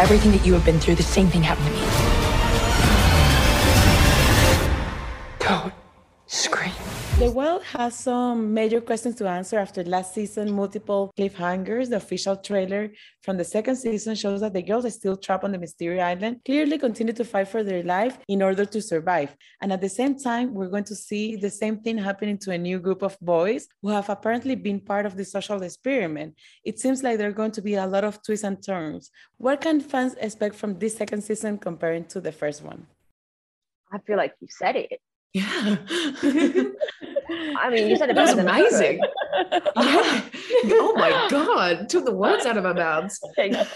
everything that you have been through, the same thing happened to me. Don't scream. The world has some major questions to answer after last season multiple cliffhangers. The official trailer from the second season shows that the girls are still trapped on the Mystery Island, clearly continue to fight for their life in order to survive. And at the same time, we're going to see the same thing happening to a new group of boys who have apparently been part of the social experiment. It seems like there are going to be a lot of twists and turns. What can fans expect from this second season comparing to the first one? I feel like you said it. Yeah. I mean, you said it That was better than amazing. Yeah. Oh my God. Took the words out of our mouths.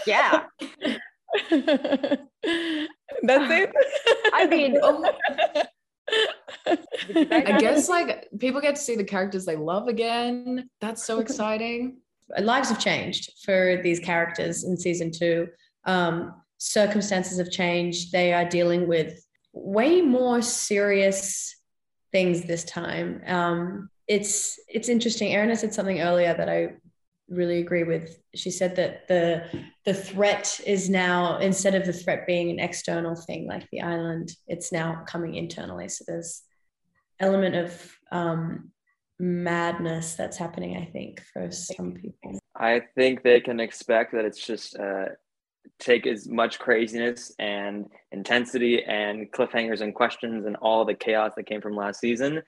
yeah. That's it. I mean, Oh, did I guess like people get to see the characters they love again. That's so exciting. lives have changed for these characters in season two. Um, circumstances have changed. They are dealing with way more serious things this time. Um, it's it's interesting. Erin said something earlier that I really agree with. She said that the the threat is now instead of the threat being an external thing like the island, it's now coming internally. So there's element of um, madness that's happening. I think for some people. I think they can expect that it's just uh, take as much craziness and intensity and cliffhangers and questions and all the chaos that came from last season,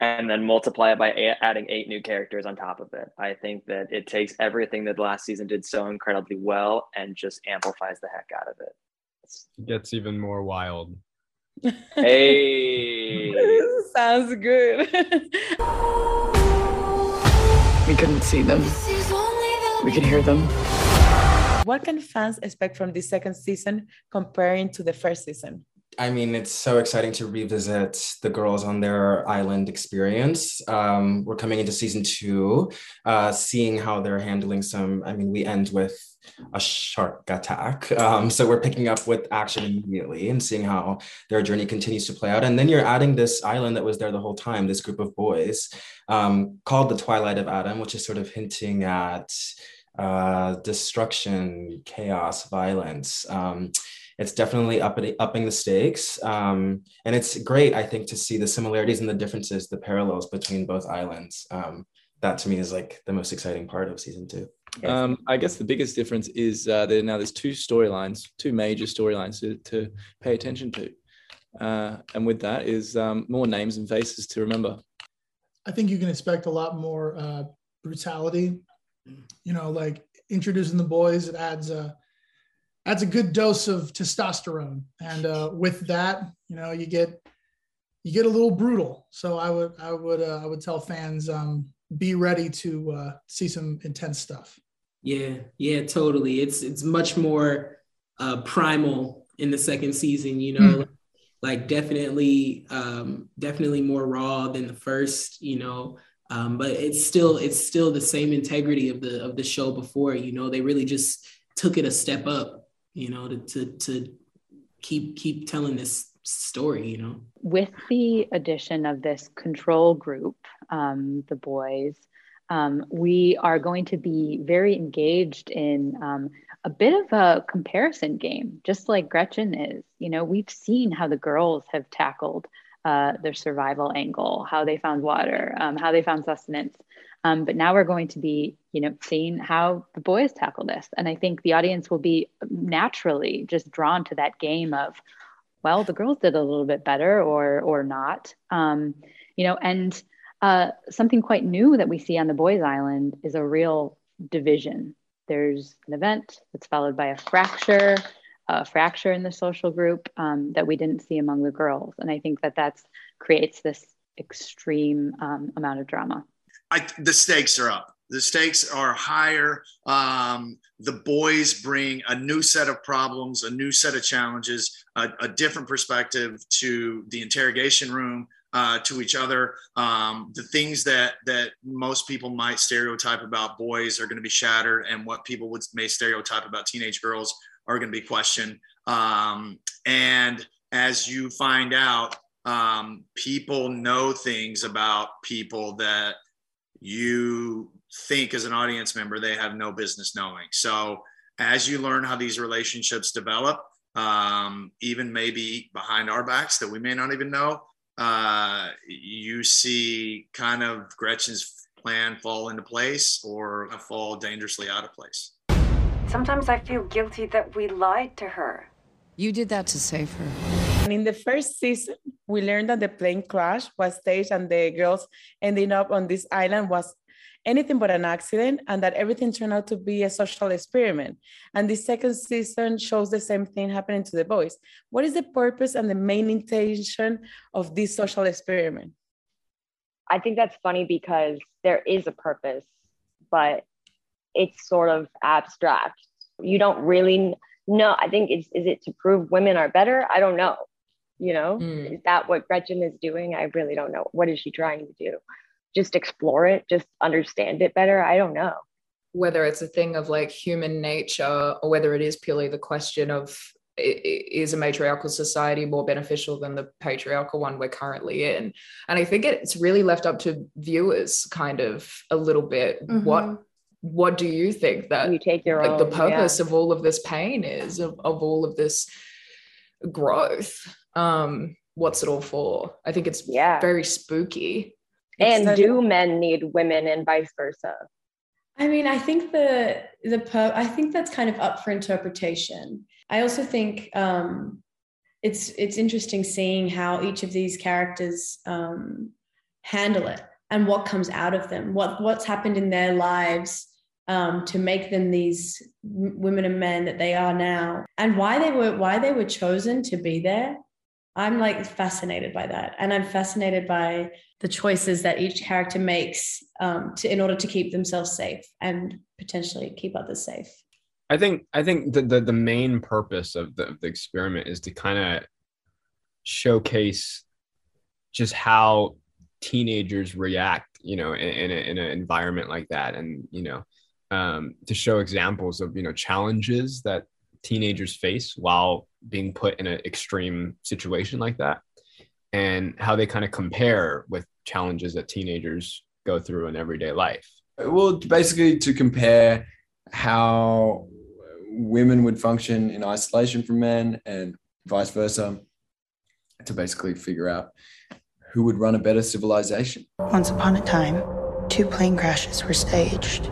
and then multiply it by a- adding eight new characters on top of it. I think that it takes everything that last season did so incredibly well and just amplifies the heck out of it. Gets even more wild. Hey. Sounds good. We couldn't see them. We could hear them. What can fans expect from the second season comparing to the first season? I mean, it's so exciting to revisit the girls on their island experience. Um, we're coming into season two, uh, seeing how they're handling some. I mean, we end with a shark attack. Um, so we're picking up with action immediately and seeing how their journey continues to play out. And then you're adding this island that was there the whole time, this group of boys um, called the Twilight of Adam, which is sort of hinting at uh, destruction, chaos, violence. Um, it's definitely upping, upping the stakes. Um, and it's great, I think, to see the similarities and the differences, the parallels between both islands. Um, that to me is like the most exciting part of season two. Um, I guess the biggest difference is uh, there now there's two storylines, two major storylines to, to pay attention to. Uh, and with that is um, more names and faces to remember. I think you can expect a lot more uh, brutality. You know, like introducing the boys, it adds a adds a good dose of testosterone, and uh, with that, you know, you get you get a little brutal. So I would I would uh, I would tell fans um, be ready to uh, see some intense stuff. Yeah, yeah, totally. It's it's much more uh, primal in the second season. You know, Hmm. like definitely, um, definitely more raw than the first. You know, um, but it's still it's still the same integrity of the of the show before. You know, they really just took it a step up. You know, to to to keep keep telling this story. You know. with the addition of this control group, um, the boys, um, we are going to be very engaged in um, a bit of a comparison game, just like Gretchen is. You know, we've seen how the girls have tackled uh, their survival angle, how they found water, um, how they found sustenance. Um, but now we're going to be, you know, seeing how the boys tackle this, and I think the audience will be naturally just drawn to that game of, well, the girls did a little bit better or or not. Um, you know, and uh, something quite new that we see on the boys' island is a real division. There's an event that's followed by a fracture, a fracture in the social group um, that we didn't see among the girls, and I think that that's creates this extreme um, amount of drama. I, the stakes are up. The stakes are higher. Um, the boys bring a new set of problems, a new set of challenges, a, a different perspective to the interrogation room, uh, to each other. Um, the things that that most people might stereotype about boys are going to be shattered, and what people would may stereotype about teenage girls are going to be questioned. Um, and as you find out, um, people know things about people that you think as an audience member they have no business knowing. So as you learn how these relationships develop, um, even maybe behind our backs that we may not even know, uh, you see kind of Gretchen's plan fall into place or fall dangerously out of place. Sometimes I feel guilty that we lied to her. You did that to save her. And in the first season, we learned that the plane crash was staged and the girls ending up on this island was anything but an accident and that everything turned out to be a social experiment. And the second season shows the same thing happening to the boys. What is the purpose and the main intention of this social experiment? I think that's funny because there is a purpose, but it's sort of abstract. You don't really know. I think it's is it to prove women are better? I don't know. You know, mm. is that what Gretchen is doing? I really don't know. What is she trying to do? Just explore it, just understand it better. I don't know. Whether it's a thing of like human nature or whether it is purely the question of is a matriarchal society more beneficial than the patriarchal one we're currently in and i think it's really left up to viewers kind of a little bit mm-hmm. what what do you think that you take your like own, the purpose yeah. of all of this pain is of, of all of this growth? Um what's it all for? I think it's yeah. very spooky. And do men need women and vice versa? I mean i think the the per- i think that's kind of up for interpretation. I also think um, it's it's interesting seeing how each of these characters um, handle it and what comes out of them, what what's happened in their lives um, to make them these women and men that they are now, and why they were why they were chosen to be there. I'm like fascinated by that, and I'm fascinated by the choices that each character makes um, to, in order to keep themselves safe and potentially keep others safe. I think I think the the, the main purpose of the, of the experiment is to kind of showcase just how teenagers react, you know, in, in, a, in an environment like that, and you know, um, to show examples of you know challenges that teenagers face while being put in an extreme situation like that, and how they kind of compare with challenges that teenagers go through in everyday life. Well, basically to compare how women would function in isolation from men and vice versa to basically figure out who would run a better civilization. Once upon a time, two plane crashes were staged.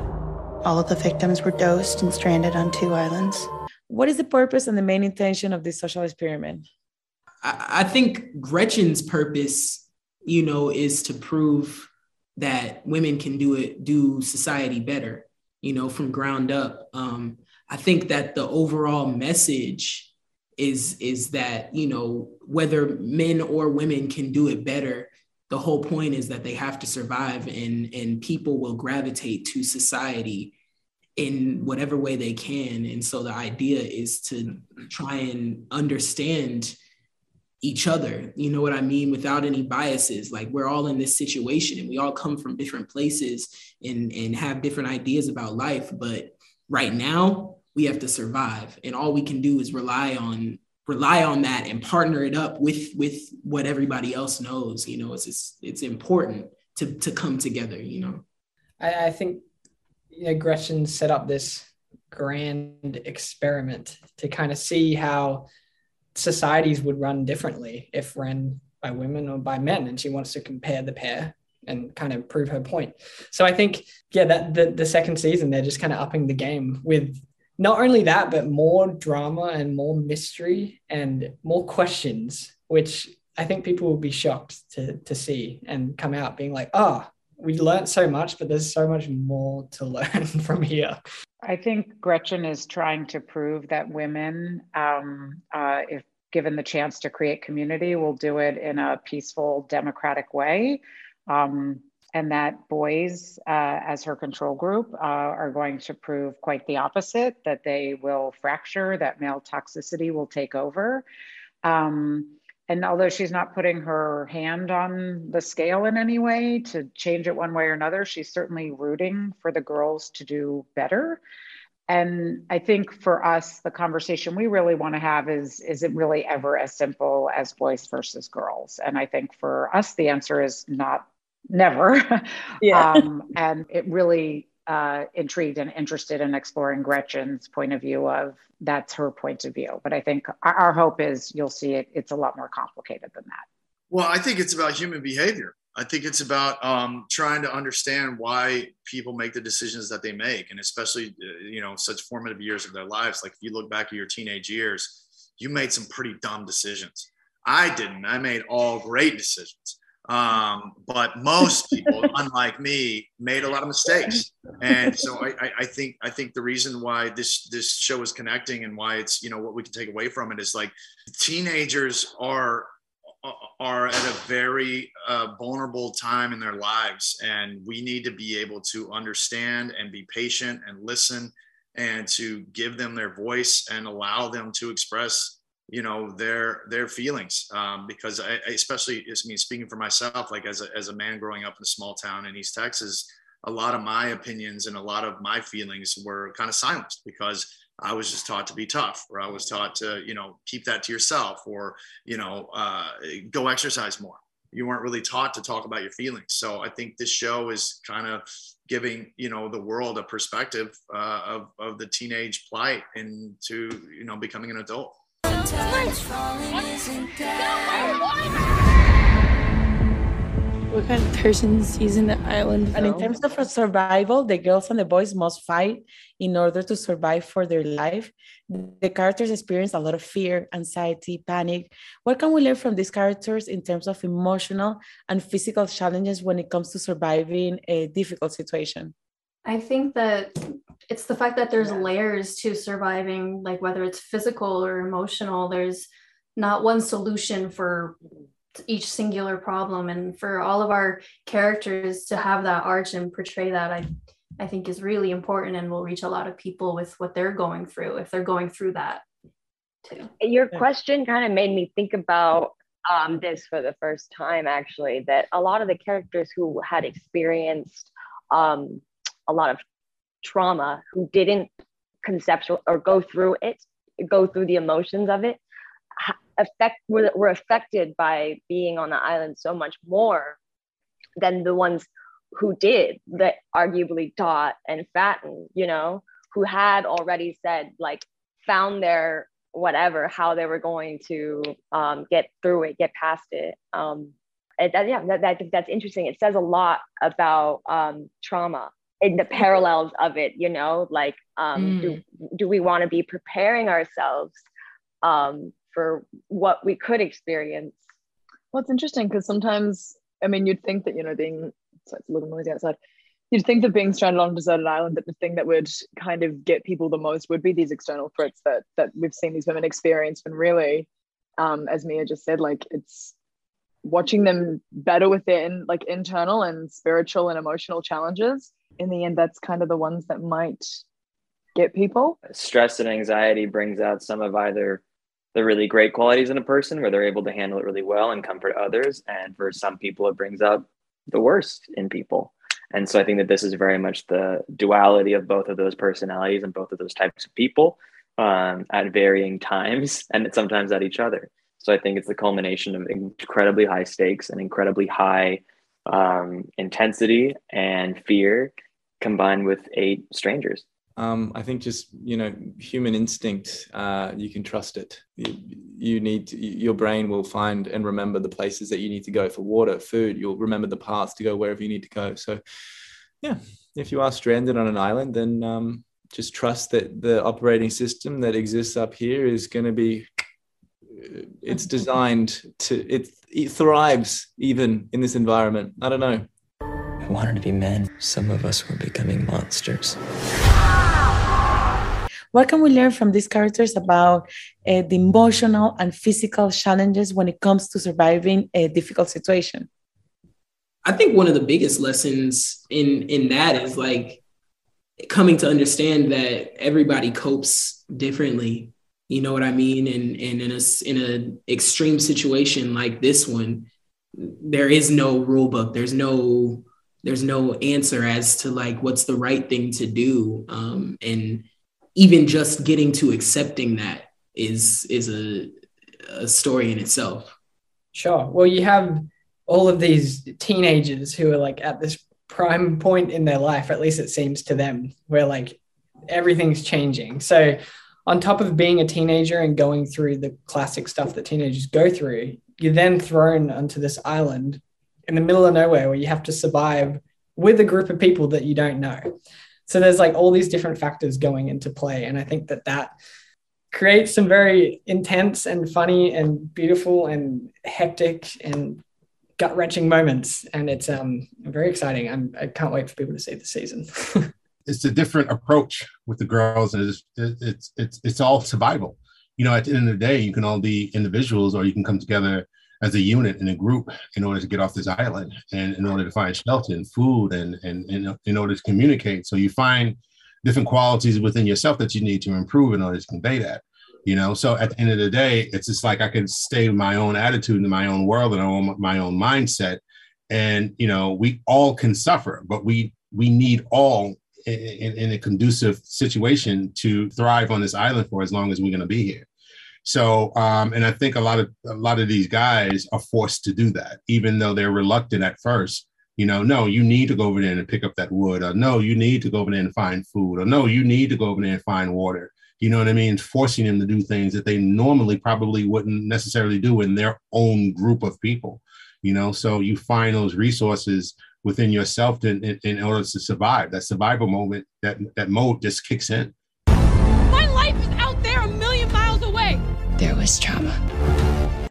All of the victims were dosed and stranded on two islands. What is the purpose and the main intention of this social experiment? I, think Gretchen's purpose, you know, is to prove that women can do it, do society better, you know, from ground up. Um, I think that the overall message is is that you know whether men or women can do it better the whole point is that they have to survive and and people will gravitate to society in whatever way they can. And so the idea is to try and understand each other. You know what i mean? Without any biases. Like we're all in this situation and we all come from different places and and have different ideas about life. But right now we have to survive. And all we can do is rely on rely on that and partner it up with with what everybody else knows you know it's it's, it's important to to come together you know? I, I think you know, gretchen set up this grand experiment to kind of see how societies would run differently if ran by women or by men and she wants to compare the pair and kind of prove her point. So i think yeah that the, the second season they're just kind of upping the game with not only that, but more drama and more mystery and more questions, which I think people will be shocked to, to see and come out being like, oh, we learned so much, but there's so much more to learn from here. I think Gretchen is trying to prove that women, um, uh, if given the chance to create community, will do it in a peaceful, democratic way. Um, and that boys, uh, as her control group, uh, are going to prove quite the opposite that they will fracture, that male toxicity will take over. Um, and although she's not putting her hand on the scale in any way to change it one way or another, she's certainly rooting for the girls to do better. And I think for us, the conversation we really want to have is is it really ever as simple as boys versus girls? And I think for us, the answer is not never. Yeah. um, and it really uh, intrigued and interested in exploring Gretchen's point of view of that's her point of view. But I think our, our hope is you'll see it. It's a lot more complicated than that. Well, I think it's about human behavior. I think it's about um, trying to understand why people make the decisions that they make, and especially uh, you know such formative years of their lives. Like if you look back at your teenage years, you made some pretty dumb decisions. I didn't. I made all great decisions. Um, but most people, unlike me, made a lot of mistakes. And so I, I, think I think the reason why this this show is connecting and why it's you know what we can take away from it is like teenagers are are at a very uh, vulnerable time in their lives and we need to be able to understand and be patient and listen and to give them their voice and allow them to express you know their their feelings um, because I, I especially I mean speaking for myself like as a, as a man growing up in a small town in East Texas a lot of my opinions and a lot of my feelings were kind of silenced because I was just taught to be tough, or I was taught to, you know, keep that to yourself, or you know, uh, go exercise more. You weren't really taught to talk about your feelings. So I think this show is kind of giving, you know, the world a perspective uh, of of the teenage plight into, you know, becoming an adult. What kind of person season the island? And in terms of survival, the girls and the boys must fight in order to survive for their life. The characters experience a lot of fear, anxiety, panic. What can we learn from these characters in terms of emotional and physical challenges when it comes to surviving a difficult situation? I think that it's the fact that there's layers to surviving, like whether it's physical or emotional, there's not one solution for each singular problem. And for all of our characters to have that arch and portray that i i think is really important and will reach a lot of people with what they're going through if they're going through that too. Your question kind of made me think about um, this for the first time actually that a lot of the characters who had experienced um, a lot of trauma who didn't conceptual or go through it go through the emotions of it affect were, were affected by being on the island so much more than the ones who did that arguably taught and fattened you know who had already said like found their whatever how they were going to um, get through it get past it. Um, that, yeah that, that, that's interesting. It says a lot about um, trauma in the parallels of it you know like um, mm. do, do we want to be preparing ourselves um, for what we could experience. Well, it's interesting because sometimes, I mean, you'd think that, you know, being, it's a little noisy outside, you'd think that being stranded on a deserted island, that the thing that would kind of get people the most would be these external threats that that we've seen these women experience. When really, um, as Mia just said, like it's watching them battle with their in, like internal and spiritual and emotional challenges. In the end, that's kind of the ones that might get people. Stress and anxiety brings out some of either the really great qualities in a person where they're able to handle it really well and comfort others. And for some people, it brings out the worst in people. And so I think that this is very much the duality of both of those personalities and both of those types of people um, at varying times and sometimes at each other. So I think it's the culmination of incredibly high stakes and incredibly high um, intensity and fear combined with eight strangers um, I think just you know human instinct. Uh, you can trust it. You, you need to, your brain will find and remember the places that you need to go for water, food. You'll remember the paths to go wherever you need to go. So, yeah, if you are stranded on an island, then um, just trust that the operating system that exists up here is going to be. It's designed to it, it thrives even in this environment. I don't know. I wanted to be men. Some of us were becoming monsters. What can we learn from these characters about uh, the emotional and physical challenges when it comes to surviving a difficult situation? I think one of the biggest lessons in in that is like coming to understand that everybody copes differently. You know what I mean? And and in a in an extreme situation like this one, there is no rule book. There's no there's no answer as to like what's the right thing to do. Um, and even just getting to accepting that is is a, a story in itself sure well you have all of these teenagers who are like at this prime point in their life, at least it seems to them, where like everything's changing. So, on top of being a teenager and going through the classic stuff that teenagers go through, you're then thrown onto this island in the middle of nowhere where you have to survive with a group of people that you don't know. So, there's like all these different factors going into play. And I think that that creates some very intense and funny and beautiful and hectic and gut wrenching moments, and it's um very exciting. I'm I can't wait for people to see the season. it's a different approach with the girls, and it's it's it's it's all survival. You know, at the end of the day, you can all be individuals, or you can come together as a unit in a group in order to get off this island and in order to find shelter and food and and, and in order to communicate. So you find different qualities within yourself that you need to improve in order to convey that you know so at the end of the day it's just like i can stay with my own attitude in my own world and my own mindset and you know we all can suffer but we we need all in, in a conducive situation to thrive on this island for as long as we're going to be here so um and i think a lot of a lot of these guys are forced to do that even though they're reluctant at first you know no you need to go over there and pick up that wood or no you need to go over there and find food or no you need to go over there and find water you know what I mean? Forcing them to do things that they normally probably wouldn't necessarily do in their own group of people, you know? So you find those resources within yourself to, in, in order to survive. That survival moment, that, that mode just kicks in. My life is out there a million miles away. There was trauma.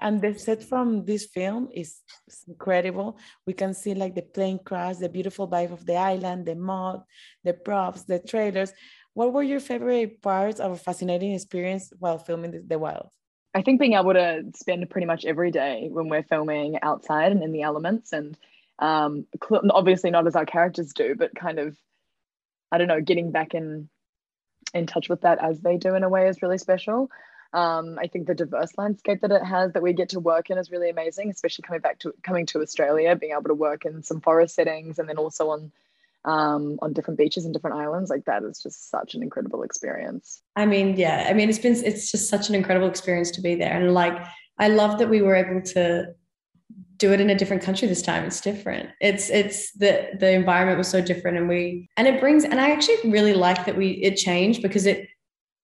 And the set from this film is incredible. We can see like the plane crash, the beautiful vibe of the island, the mud, the props, the trailers. What were your favorite parts of a fascinating experience while filming the, the wild? I think being able to spend pretty much every day when we're filming outside and in the elements, and um, obviously not as our characters do, but kind of, I don't know, getting back in in touch with that as they do in a way is really special. Um, I think the diverse landscape that it has that we get to work in is really amazing, especially coming back to coming to Australia, being able to work in some forest settings and then also on um, on different beaches and different islands. Like that is just such an incredible experience. I mean, yeah, I mean, it's been, it's just such an incredible experience to be there. And like, I love that we were able to do it in a different country this time. It's different. It's, it's the, the environment was so different and we, and it brings, and I actually really like that we, it changed because it,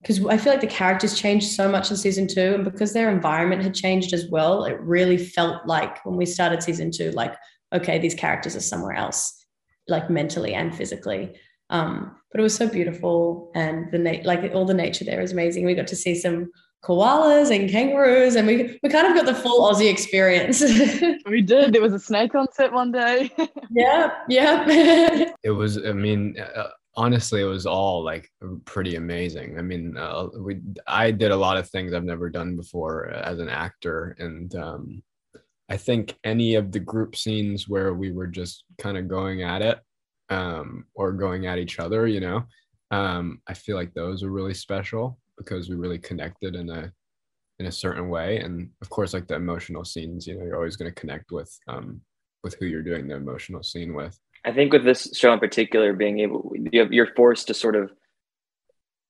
because I feel like the characters changed so much in season two, and because their environment had changed as well, it really felt like when we started season two, like, okay, these characters are somewhere else like mentally and physically. Um, but it was so beautiful, and the na- like all the nature there is amazing. We got to see some koalas and kangaroos, and we we kind of got the full Aussie experience. we did. There was a snake on set one day. yeah, yeah. it was. I mean. Uh, honestly it was all like pretty amazing i mean uh, we i did a lot of things i've never done before as an actor and um, I think any of the group scenes where we were just kind of going at it um, or going at each other, you know, um, I feel like those are really special because we really connected in a in a certain way. And of course, like the emotional scenes, you know, you're always going to connect with um, with who you're doing the emotional scene with. I think with this show in particular, being able, you're forced to sort of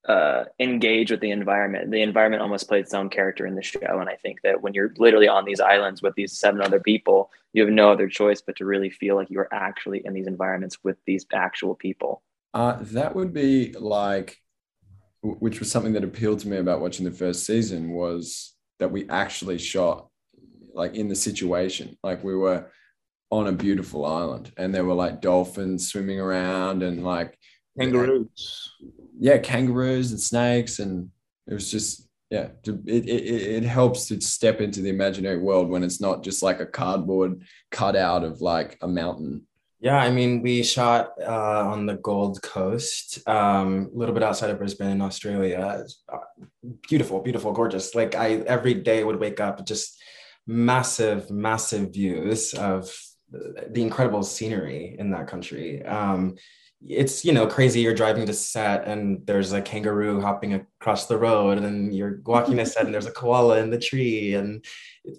uh, engage with the environment. The environment almost plays its own character in the show. And I think that when you're literally on these islands with these seven other people, you have no other choice but to really feel like you're actually in these environments with these actual people. Uh, that would be like, which was something that appealed to me about watching the first season was that we actually shot like in the situation. Like we were on a beautiful island and there were like dolphins swimming around and like kangaroos yeah, kangaroos and snakes, and it was just yeah, it, it it helps to step into the imaginary world when it's not just like a cardboard cutout of like a mountain. Yeah, I mean, we shot uh, on the Gold Coast, um, a little bit outside of Brisbane, Australia. Uh, beautiful, beautiful, gorgeous. Like I every day would wake up just massive, massive views of the incredible scenery in that country. Um, it's you know crazy you're driving to set and there's a kangaroo hopping across the road and you're walking to set and there's a koala in the tree and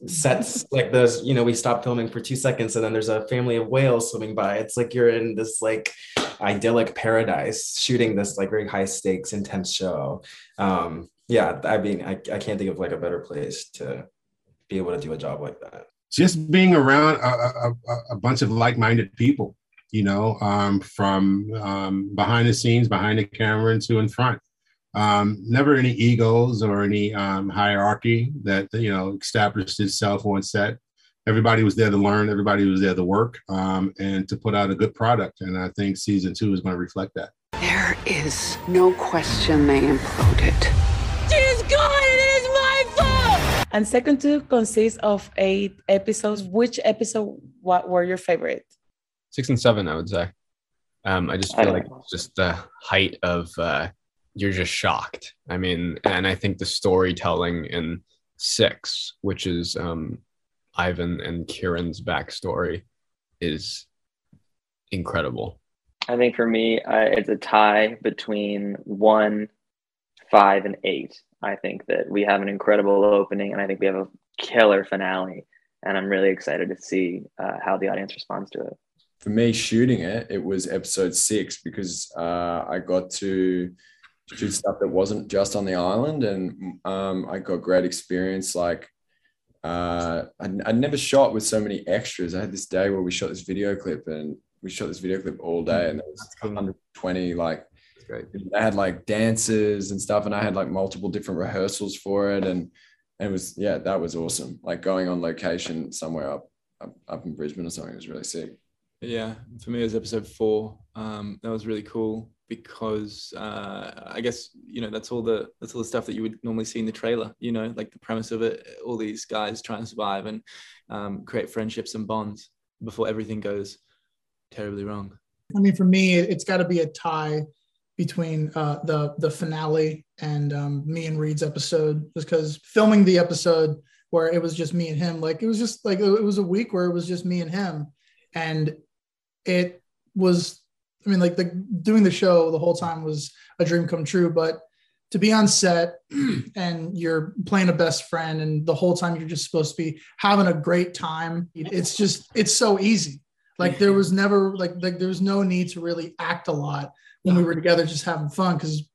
sets like those you know we stop filming for two seconds and then there's a family of whales swimming by. It's like you're in this like idyllic paradise shooting this like very high stakes intense show. Um yeah i mean I, I can't think of like a better place to be able to do a job like that. Just being around a, a, a bunch of like-minded people you know, um, from um, behind the scenes, behind the camera, and to in front. Um, never any egos or any um, hierarchy that you know established itself on set. Everybody was there to learn. Everybody was there to work um, and to put out a good product. And I think season two is going to reflect that. There is no question they imploded. She's gone and it is my fault! And second two consists of eight episodes. Which episode what were your favorite? Six and seven, I would say. Um, I just feel like it's just the height of uh, you're just shocked. I mean, and I think the storytelling in six, which is um, Ivan and Kirin's backstory, is incredible. I think for me, uh, it's a tie between one, five, and eight. I think that we have an incredible opening, and I think we have a killer finale. And I'm really excited to see uh, how the audience responds to it. For me, shooting it, it was episode six because uh, I got to shoot stuff that wasn't just on the island, and um, I got great experience. Like uh, I, I never shot with so many extras. I had this day where we shot this video clip, and we shot this video clip all day, and there was 120 like. They had like dances and stuff, and I had like multiple different rehearsals for it, and it was yeah, that was awesome. Like going on location somewhere up up, up in Brisbane or something was really sick. Yeah, for me it was episode four. Um, that was really cool because uh, I guess you know that's all the that's all the stuff that you would normally see in the trailer. You know, like the premise of it, all these guys trying to survive and um, create friendships and bonds before everything goes terribly wrong. I mean, for me, it's got to be a tie between uh, the the finale and um, me and Reed's episode, just because filming the episode where it was just me and him, like it was just like it was a week where it was just me and him, and it was. I mean, like the doing the show the whole time was a dream come true, but to be on set and you're playing a best friend and the whole time you're just supposed to be having a great time it's just it's so easy like there was never like like there was no need to really act a lot when we were together just having fun because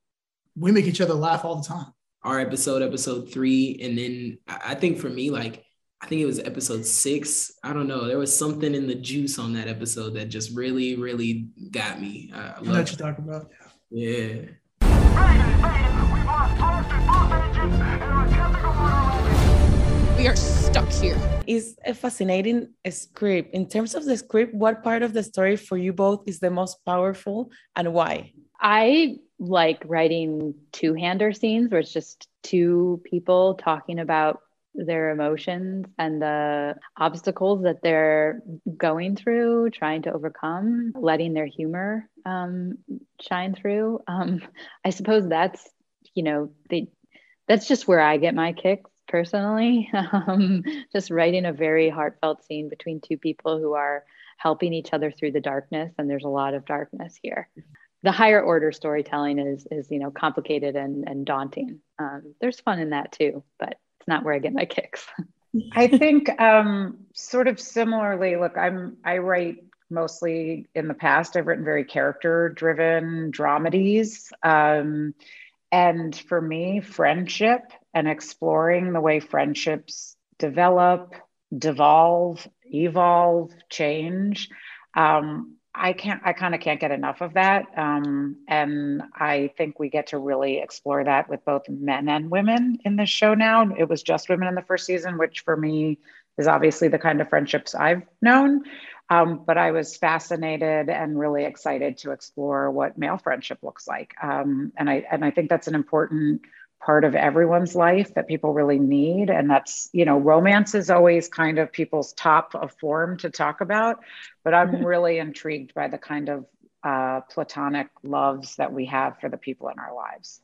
we make each other laugh all the time Our episode, episode three, and then I I think for me, like I think it was episode six. I don't know. There was something in the juice on that episode that just really, really got me. I, I I know what you're talking about Yeah. We are stuck here. It's a fascinating script. In terms of the script, what part of the story for you both is the most powerful and why? I like writing two hander scenes where it's just two people talking about their emotions and the obstacles that they're going through, trying to overcome, letting their humor um, shine through. Um, I suppose that's, you know, that's just where I get my kicks personally. Um, just writing a very heartfelt scene between two people who are helping each other through the darkness, and there's a lot of darkness here the higher order storytelling is is you know complicated and and daunting. Um, there's fun in that too, but it's not where I get my kicks. I think um, sort of similarly. Look, I'm I write mostly in the past. I've written very character driven dramedies, um, and for me, friendship and exploring the way friendships develop, devolve, evolve, change. Um, I can't, I kind of can't get enough of that. Um, and I think we get to really explore that with both men and women in this show now. It was just women in the first season, which for me is obviously the kind of friendships I've known. Um, but I was fascinated and really excited to explore what male friendship looks like. Um, and I and I think that's an important part of everyone's life that people really need. And that's you know romance is always kind of people's top of form to talk about but i'm really intrigued by the kind of uh, platonic loves that we have for the people in our lives